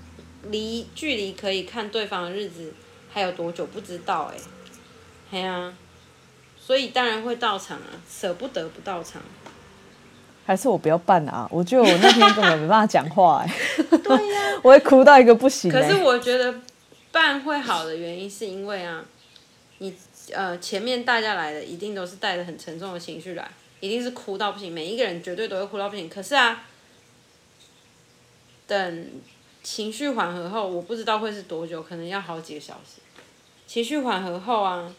离距离可以看对方的日子还有多久不知道哎、欸，嘿啊，所以当然会到场啊，舍不得不到场。还是我不要办啊？我觉得我那天根本没办法讲话哎、欸。对呀、啊，我会哭到一个不行、欸。可是我觉得办会好的原因是因为啊，你呃前面大家来的一定都是带着很沉重的情绪来。一定是哭到不行，每一个人绝对都会哭到不行。可是啊，等情绪缓和后，我不知道会是多久，可能要好几个小时。情绪缓和后啊，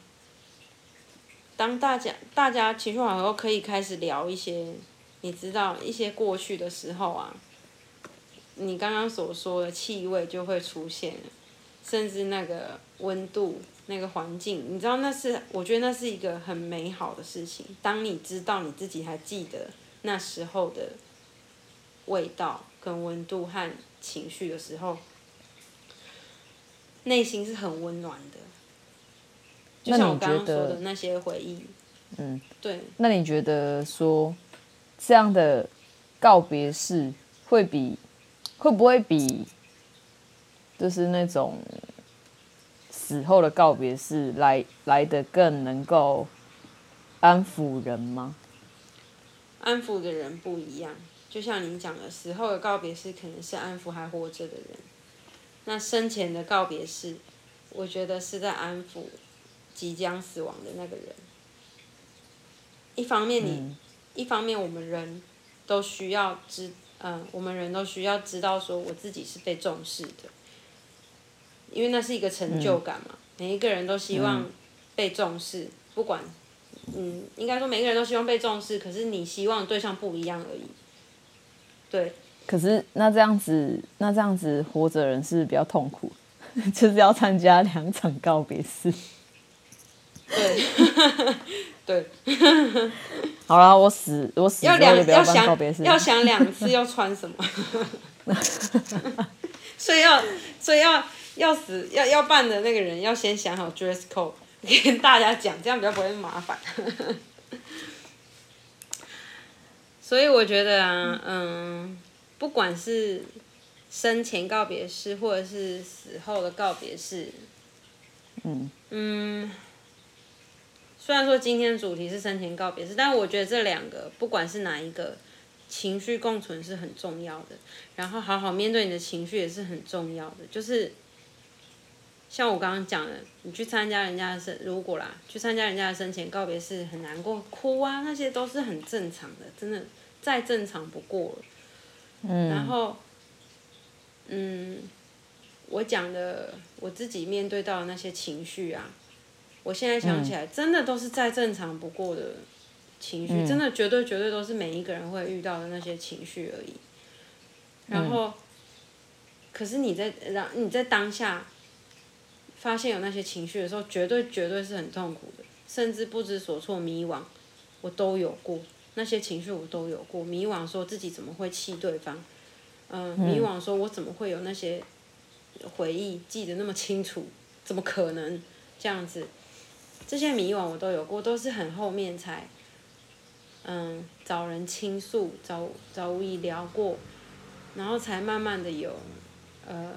当大家大家情绪缓和后，可以开始聊一些，你知道一些过去的时候啊，你刚刚所说的气味就会出现，甚至那个温度。那个环境，你知道那是，我觉得那是一个很美好的事情。当你知道你自己还记得那时候的味道跟温度和情绪的时候，内心是很温暖的。就像我刚刚说的那些回忆，嗯，对。那你觉得说这样的告别式会比会不会比就是那种？死后的告别式来来的更能够安抚人吗？安抚的人不一样，就像您讲的，死后的告别式可能是安抚还活着的人，那生前的告别式，我觉得是在安抚即将死亡的那个人。一方面你，一方面我们人都需要知，嗯、呃，我们人都需要知道说我自己是被重视的。因为那是一个成就感嘛，嗯、每一个人都希望被重视，嗯、不管，嗯，应该说每个人都希望被重视，可是你希望对象不一样而已。对，可是那这样子，那这样子活着人是比较痛苦，就是要参加两场告别式。对，对。好了，我死，我死要两要想要想两次要穿什么，所以要所以要要死要要办的那个人要先想好 dress code，跟大家讲，这样比较不会麻烦。所以我觉得啊，嗯，不管是生前告别式，或者是死后的告别式，嗯嗯。虽然说今天的主题是生前告别式，但我觉得这两个不管是哪一个，情绪共存是很重要的。然后好好面对你的情绪也是很重要的。就是像我刚刚讲的，你去参加人家的生，如果啦，去参加人家的生前告别式很难过，哭啊，那些都是很正常的，真的再正常不过了。嗯。然后，嗯，我讲的我自己面对到的那些情绪啊。我现在想起来，真的都是再正常不过的情绪，嗯、真的绝对绝对都是每一个人会遇到的那些情绪而已。然后，嗯、可是你在让你在当下发现有那些情绪的时候，绝对绝对是很痛苦的，甚至不知所措、迷惘，我都有过那些情绪，我都有过。迷惘，说自己怎么会气对方，呃、嗯，迷惘说我怎么会有那些回忆记得那么清楚，怎么可能？这样子？这些迷惘我都有过，都是很后面才，嗯，找人倾诉，找找吴意聊过，然后才慢慢的有，呃，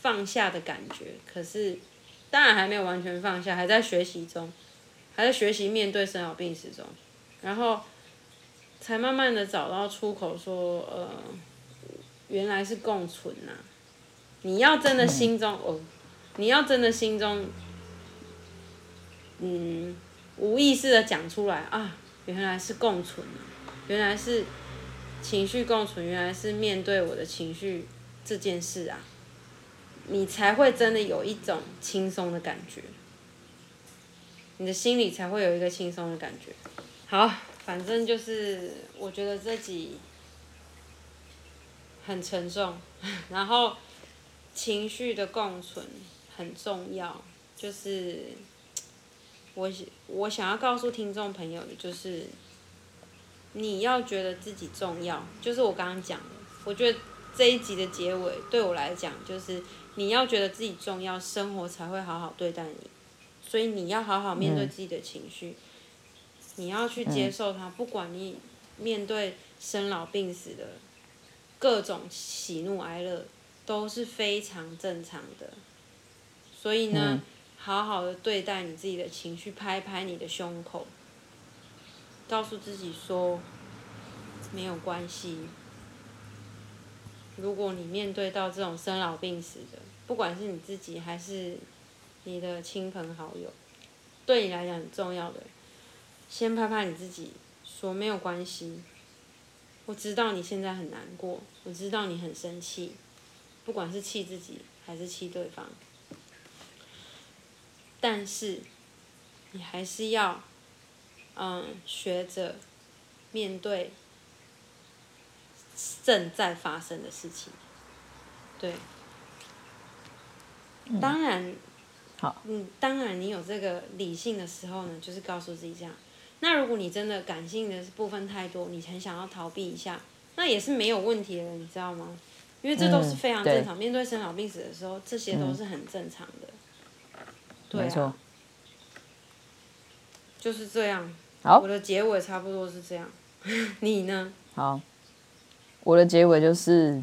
放下的感觉。可是，当然还没有完全放下，还在学习中，还在学习面对生老病死中，然后，才慢慢的找到出口，说，呃，原来是共存呐、啊。你要真的心中哦，你要真的心中。嗯，无意识的讲出来啊，原来是共存，原来是情绪共存，原来是面对我的情绪这件事啊，你才会真的有一种轻松的感觉，你的心里才会有一个轻松的感觉。好，反正就是我觉得这集很沉重，然后情绪的共存很重要，就是。我我想要告诉听众朋友的就是，你要觉得自己重要，就是我刚刚讲的。我觉得这一集的结尾对我来讲，就是你要觉得自己重要，生活才会好好对待你。所以你要好好面对自己的情绪，嗯、你要去接受它。不管你面对生老病死的各种喜怒哀乐，都是非常正常的。所以呢。嗯好好的对待你自己的情绪，拍拍你的胸口，告诉自己说，没有关系。如果你面对到这种生老病死的，不管是你自己还是你的亲朋好友，对你来讲很重要的，先拍拍你自己，说没有关系。我知道你现在很难过，我知道你很生气，不管是气自己还是气对方。但是，你还是要，嗯，学着面对正在发生的事情。对，当然，嗯，好，嗯，当然，你有这个理性的时候呢，就是告诉自己这样。那如果你真的感性的部分太多，你很想要逃避一下，那也是没有问题的，你知道吗？因为这都是非常正常。嗯，面对生老病死的时候，这些都是很正常的。对啊，没错，就是这样。好，我的结尾差不多是这样。你呢？好，我的结尾就是，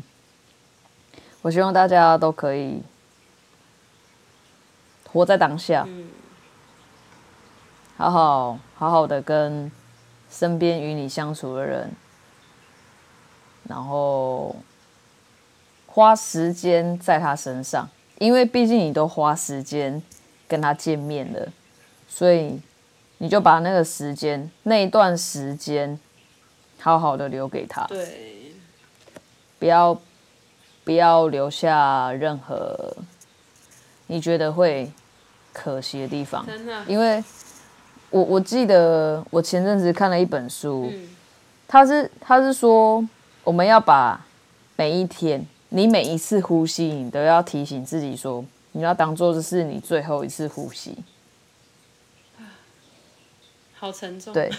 我希望大家都可以活在当下，嗯，好好好好的跟身边与你相处的人，然后花时间在他身上，因为毕竟你都花时间。跟他见面了，所以你就把那个时间，那一段时间，好好的留给他。对，不要不要留下任何你觉得会可惜的地方。真的，因为我我记得我前阵子看了一本书，嗯，他是他是说，我们要把每一天，你每一次呼吸，你都要提醒自己说，你要当做这是你最后一次呼吸。好沉重。对，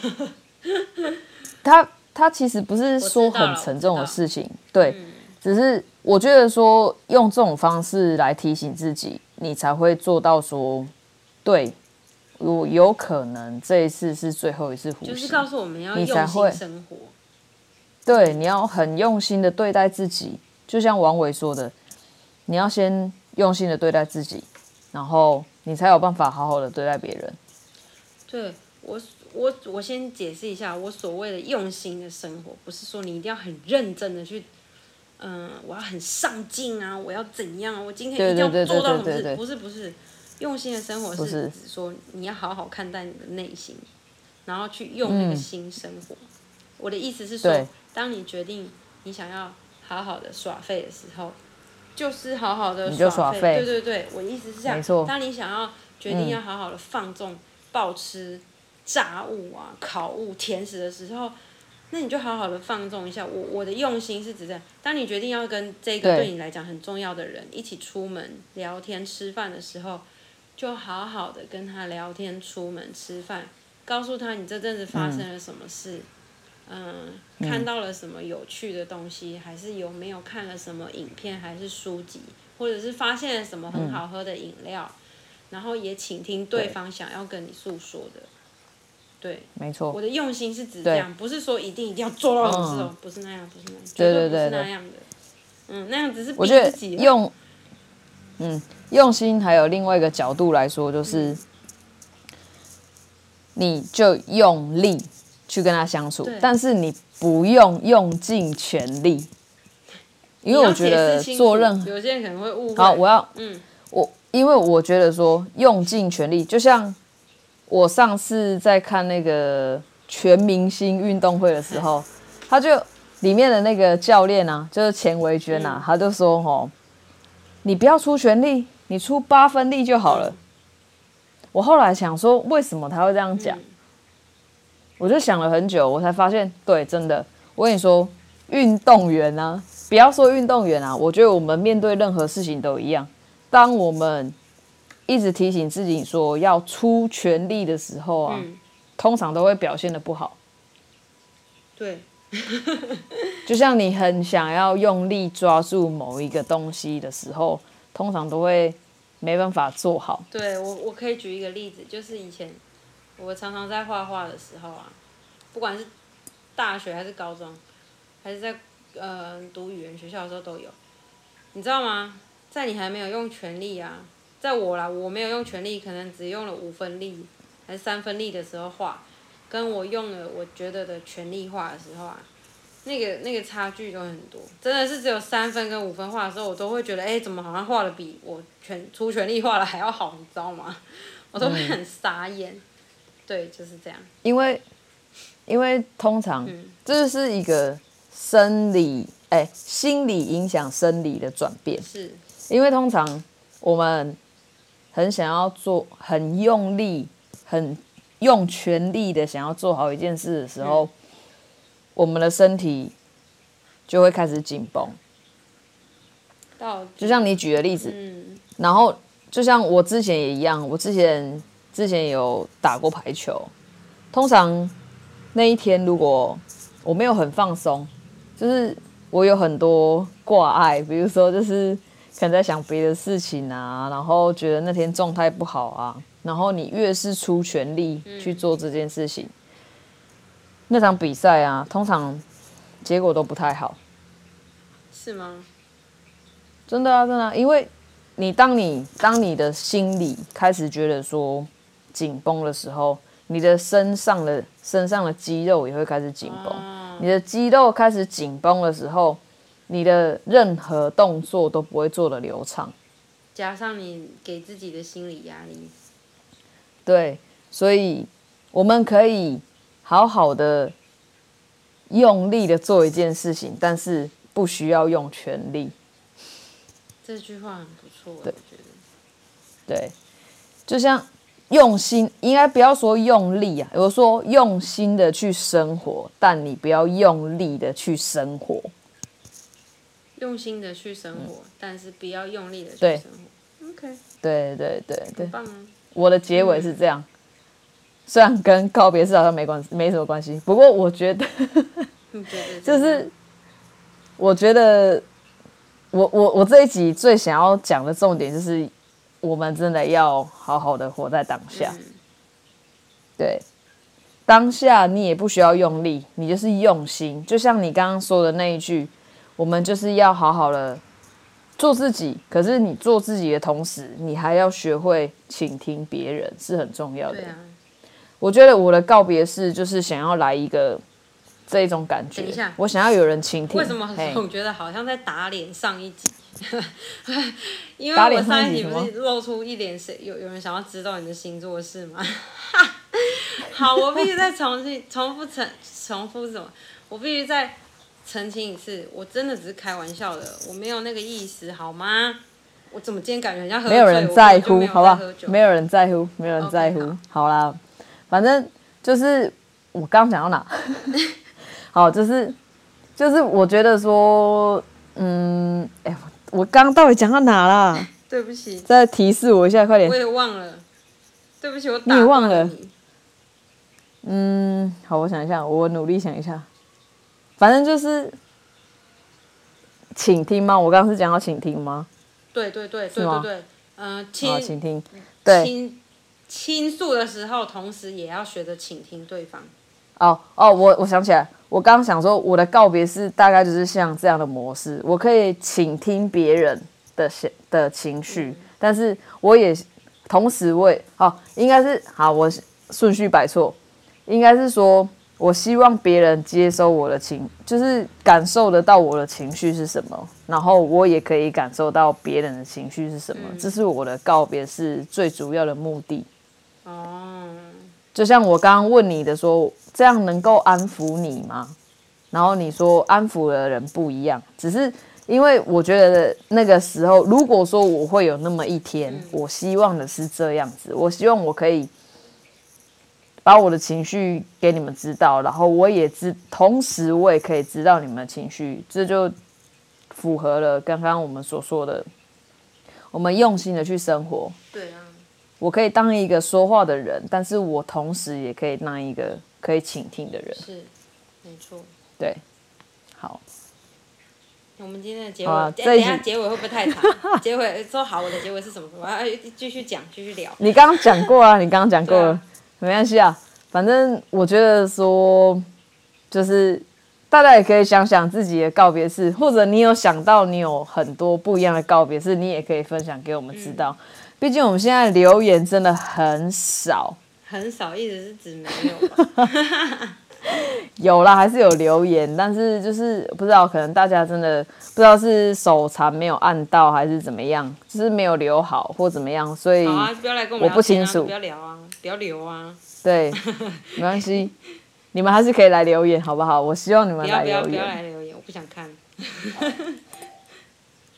他他其实不是说很沉重的事情，对，嗯、只是我觉得说用这种方式来提醒自己，你才会做到说，对，我有可能这一次是最后一次呼吸，就是告诉我们要用心生活。对，你要很用心的对待自己，就像王伟说的，你要先用心的对待自己，然后你才有办法好好的对待别人。对，我，我我先解释一下，我所谓的用心的生活，不是说你一定要很认真的去，嗯、呃，我要很上进啊，我要怎样，我今天一定要做到什么事，不是不是，用心的生活是指说你要好好看待你的内心，然后去用那个心生活。嗯、我的意思是说。当你决定你想要好好的耍废的时候，就是好好的耍废。对对对，我的意思是这样。当你想要决定要好好的放纵、暴吃炸物啊、烤物、甜食的时候，那你就好好的放纵一下。我我的用心是指在，当你决定要跟这个对你来讲很重要的人一起出门聊天吃饭的时候，就好好的跟他聊天、出门吃饭，告诉他你这阵子发生了什么事。嗯嗯，看到了什么有趣的东西，嗯、还是有没有看了什么影片，还是书籍，或者是发现了什么很好喝的饮料，嗯、然后也倾听对方想要跟你诉说的。对，没错。我的用心是指这样，不是说一定一定要做到不是那样，不是那样，绝对不是那样的。嗯，那样只是逼自己。用，嗯，用心还有另外一个角度来说，就是，嗯、你就用力。去跟他相处，但是你不用用尽全力，因为我觉得做任何有些人可能会误会。好，我要，嗯，我因为我觉得说用尽全力，就像我上次在看那个全明星运动会的时候，他就里面的那个教练啊，就是钱维娟啊，嗯、他就说：“哦，你不要出全力，你出八分力就好了。嗯”我后来想说，为什么他会这样讲？嗯我就想了很久，我才发现，对，真的，我跟你说，运动员啊，不要说运动员啊，我觉得我们面对任何事情都一样。当我们一直提醒自己说要出全力的时候啊，嗯、通常都会表现的不好。对，就像你很想要用力抓住某一个东西的时候，通常都会没办法做好。对，我，我可以举一个例子，就是以前。我常常在画画的时候啊，不管是大学还是高中，还是在呃读语言学校的时候都有，你知道吗？在你还没有用全力啊，在我啦，我没有用全力，可能只用了五分力还是三分力的时候画，跟我用了我觉得的全力画的时候啊，那个那个差距都很多，真的是只有三分跟五分画的时候，我都会觉得，哎、欸，怎么好像画的比我全出全力画的还要好，你知道吗？我都会很傻眼。嗯对，就是这样。因为，因为通常这是一个生理，哎、欸，心理影响生理的转变。是。因为通常我们很想要做，很用力，很用全力的想要做好一件事的时候，嗯、我们的身体就会开始紧绷。到，就像你举的例子，嗯、然后就像我之前也一样，我之前。之前有打过排球，通常那一天如果我没有很放松，就是我有很多挂碍，比如说就是可能在想别的事情啊，然后觉得那天状态不好啊，然后你越是出全力去做这件事情，嗯、那场比赛啊，通常结果都不太好。是吗？真的啊，真的啊，因为你当你当你的心里开始觉得说。紧绷的时候，你的身上的身上的肌肉也会开始紧绷。啊、你的肌肉开始紧绷的时候，你的任何动作都不会做的流畅。加上你给自己的心理压力。对，所以我们可以好好的用力的做一件事情，但是不需要用全力。这句话很不错，对我觉得。对，就像。用心应该不要说用力啊，我说用心的去生活，但你不要用力的去生活。用心的去生活，嗯、但是不要用力的去生活。OK。对对对对。棒啊！我的结尾是这样，嗯、虽然跟告别式好像没关，没什么关系。不过我觉得，就是我觉得，我我我这一集最想要讲的重点就是，我们真的要好好的活在当下。嗯、对。当下你也不需要用力，你就是用心。就像你刚刚说的那一句，我们就是要好好的做自己。可是你做自己的同时，你还要学会倾听别人，是很重要的。啊、我觉得我的告别式就是想要来一个这一种感觉。等一下，我想要有人倾听。为什么总觉得好像在打脸上一集？因为我上一集不是露出一脸谁有有人想要知道你的星座是吗？好，我必须再重新重复重重复什么？我必须再澄清一次，我真的只是开玩笑的，我没有那个意思，好吗？我怎么今天感觉很像？没有人在乎，好不好？没有人在乎，没有人在乎。Okay, 好，好啦，反正就是我刚讲到哪？好，就是就是我觉得说，嗯，哎、欸，我刚刚到底讲到哪啦？对不起，再提示我一下，快点。我也忘了。对不起，我你也忘了。嗯，好，我想一下，我努力想一下。反正就是请听吗？我刚刚是讲要倾听吗？对对对对对对，嗯，倾倾听，对，倾倾诉的时候，同时也要学着倾听对方。哦哦，我我想起来，我刚刚想说，我的告别是大概就是像这样的模式，我可以倾听别人的的情绪，嗯、但是我也。同时我也，我好，应该是好，我顺序摆错，应该是说，我希望别人接收我的情，就是感受得到我的情绪是什么，然后我也可以感受到别人的情绪是什么，嗯、这是我的告别是最主要的目的。哦，就像我刚刚问你的说，这样能够安抚你吗？然后你说安抚的人不一样，只是。因为我觉得那个时候，如果说我会有那么一天，嗯、我希望的是这样子。我希望我可以把我的情绪给你们知道，然后我也知，同时我也可以知道你们的情绪，这就符合了刚刚我们所说的，我们用心的去生活。对啊，我可以当一个说话的人，但是我同时也可以当一个可以倾听的人。是，没错。对，好。我们今天的结尾，啊、等一下结尾会不会太长？结尾说好，我的结尾是什么？我要继续讲，继续聊。你刚刚讲过啊，你刚刚讲过了，啊、没关系啊。反正我觉得说，就是大家也可以想想自己的告别式，或者你有想到你有很多不一样的告别式，你也可以分享给我们知道。嗯、毕竟我们现在留言真的很少，很少，一直是指没有吧。有啦，还是有留言，但是就是不知道，可能大家真的不知道是手残没有按到，还是怎么样，就是没有留好或怎么样，所以我不清楚。不要聊啊，不要留啊。对，没关系，你们还是可以来留言，好不好？我希望你们来留言。不要不要来留言，我不想看。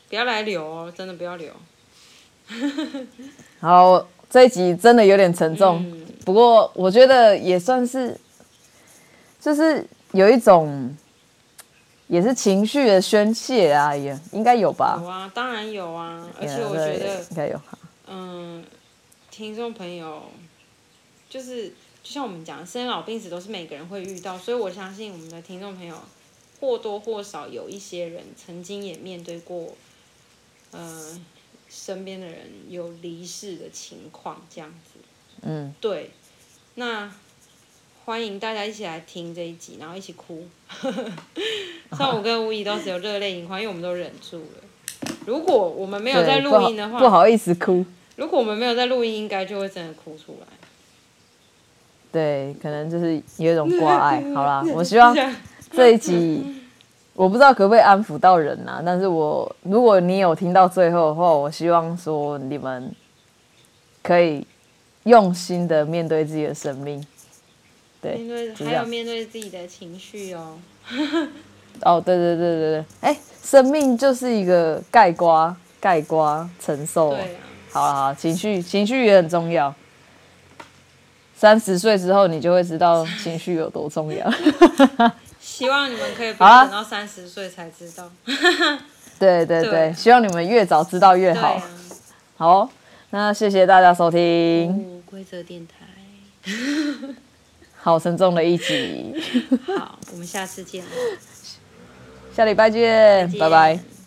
不要来留哦，真的不要留。好，这一集真的有点沉重，嗯、不过我觉得也算是。就是有一种，也是情绪的宣泄啊，也应该有吧？有啊，当然有啊，而且我觉得应该有。嗯，听众朋友，就是就像我们讲，生老病死都是每个人会遇到，所以我相信我们的听众朋友或多或少有一些人曾经也面对过，呃，身边的人有离世的情况，这样子。嗯，对，那。欢迎大家一起来听这一集，然后一起哭。像我跟吴仪都是有热泪盈眶，因为我们都忍住了。如果我们没有在录音的话不，不好意思哭。如果我们没有在录音，应该就会真的哭出来。对，可能就是有一种挂碍。好啦，我希望这一集，我不知道可不可以安抚到人啊。但是我如果你有听到最后的话，我希望说你们可以用心的面对自己的生命。对，面对还有面对自己的情绪哦。哦，对对对对对，哎，生命就是一个盖瓜，盖瓜承受。对啊。好了好，情绪情绪也很重要。三十岁之后，你就会知道 情绪有多重要。希望你们可以不要等到三十岁才知道。对 对对，对希望你们越早知道越好。啊，好，那谢谢大家收听，哦，规则电台，好沉重的一集，好，我们下次见。了，下礼拜见。拜拜。